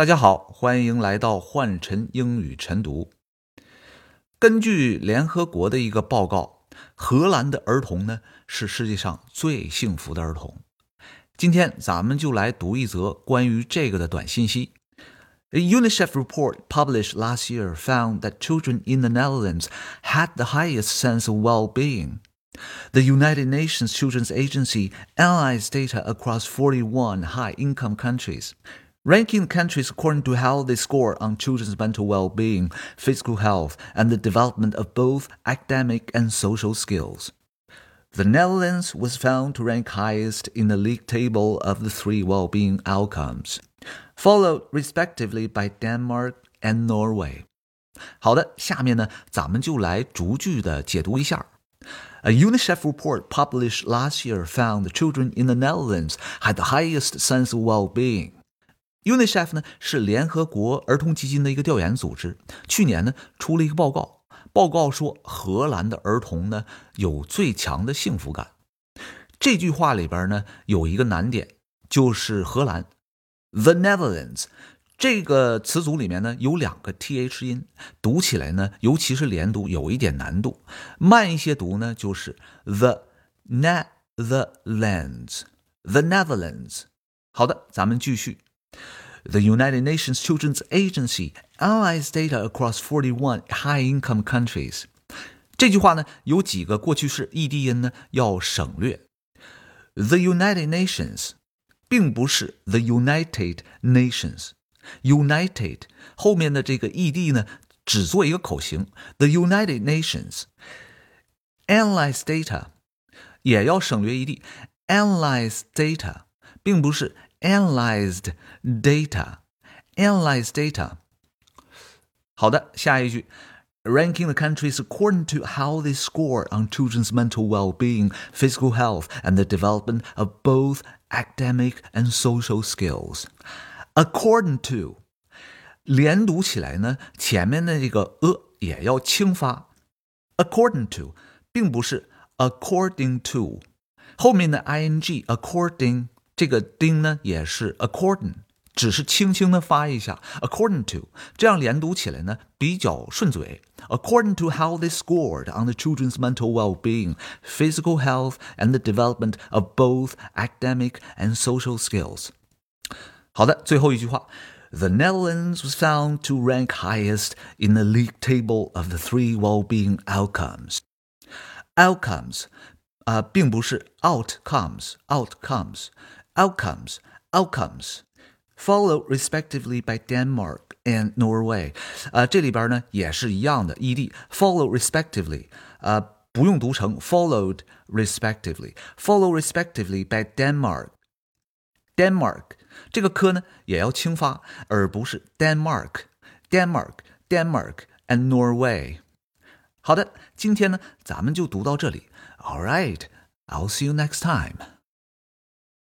大家好，欢迎来到换晨英语晨读。根据联合国的一个报告，荷兰的儿童呢是世界上最幸福的儿童。今天咱们就来读一则关于这个的短信息。A UNICEF report published last year found that children in the Netherlands had the highest sense of well-being. The United Nations Children's Agency analyzed data across 41 high-income countries, ranking countries according to how they score on children's mental well-being, physical health, and the development of both academic and social skills. The Netherlands was found to rank highest in the league table of the three well-being outcomes, followed respectively by Denmark and Norway. 好的，下面呢，咱们就来逐句的解读一下。A UNICEF report published last year found children in the Netherlands had the highest sense of well-being. UNICEF 呢是联合国儿童基金的一个调研组织，去年呢出了一个报告，报告说荷兰的儿童呢有最强的幸福感。这句话里边呢有一个难点，就是荷兰，The Netherlands。这个词组里面呢有两个 th 音，读起来呢，尤其是连读有一点难度。慢一些读呢，就是 the Netherlands，the Netherlands。好的，咱们继续。The United Nations Children's Agency analyzed data across 41 high-income countries。这句话呢有几个过去式 ed 音呢要省略。The United Nations 并不是 the United Nations。United 后面的这个 ed 呢，只做一个口型。The United Nations analyze data 也要省略 ed。Analyze data 并不是 analyzed data。Analyze data。好的，下一句。ranking the countries according to how they score on children's mental well-being, physical health, and the development of both academic and social skills. According to，连读起来呢，前面的这个 a 也要轻发。According to，并不是 according to，后面的 ing according 这个丁呢也是 according，只是轻轻的发一下。According to，这样连读起来呢比较顺嘴。According to how they scored on the children's mental well-being, physical health, and the development of both academic and social skills. 好的，最后一句话，The Netherlands was found to rank highest in the league table of the three well-being outcomes. Outcomes 啊、呃，并不是 outcomes，outcomes，outcomes，outcomes。Followed respectively by Denmark and Norway，呃，这里边呢也是一样的，ed follow respectively，呃，不用读成 followed respectively，follow respectively by Denmark，Denmark。这个科呢也要轻发，而不是 Denmark，Denmark，Denmark and Norway。好的，今天呢咱们就读到这里。All right, I'll see you next time.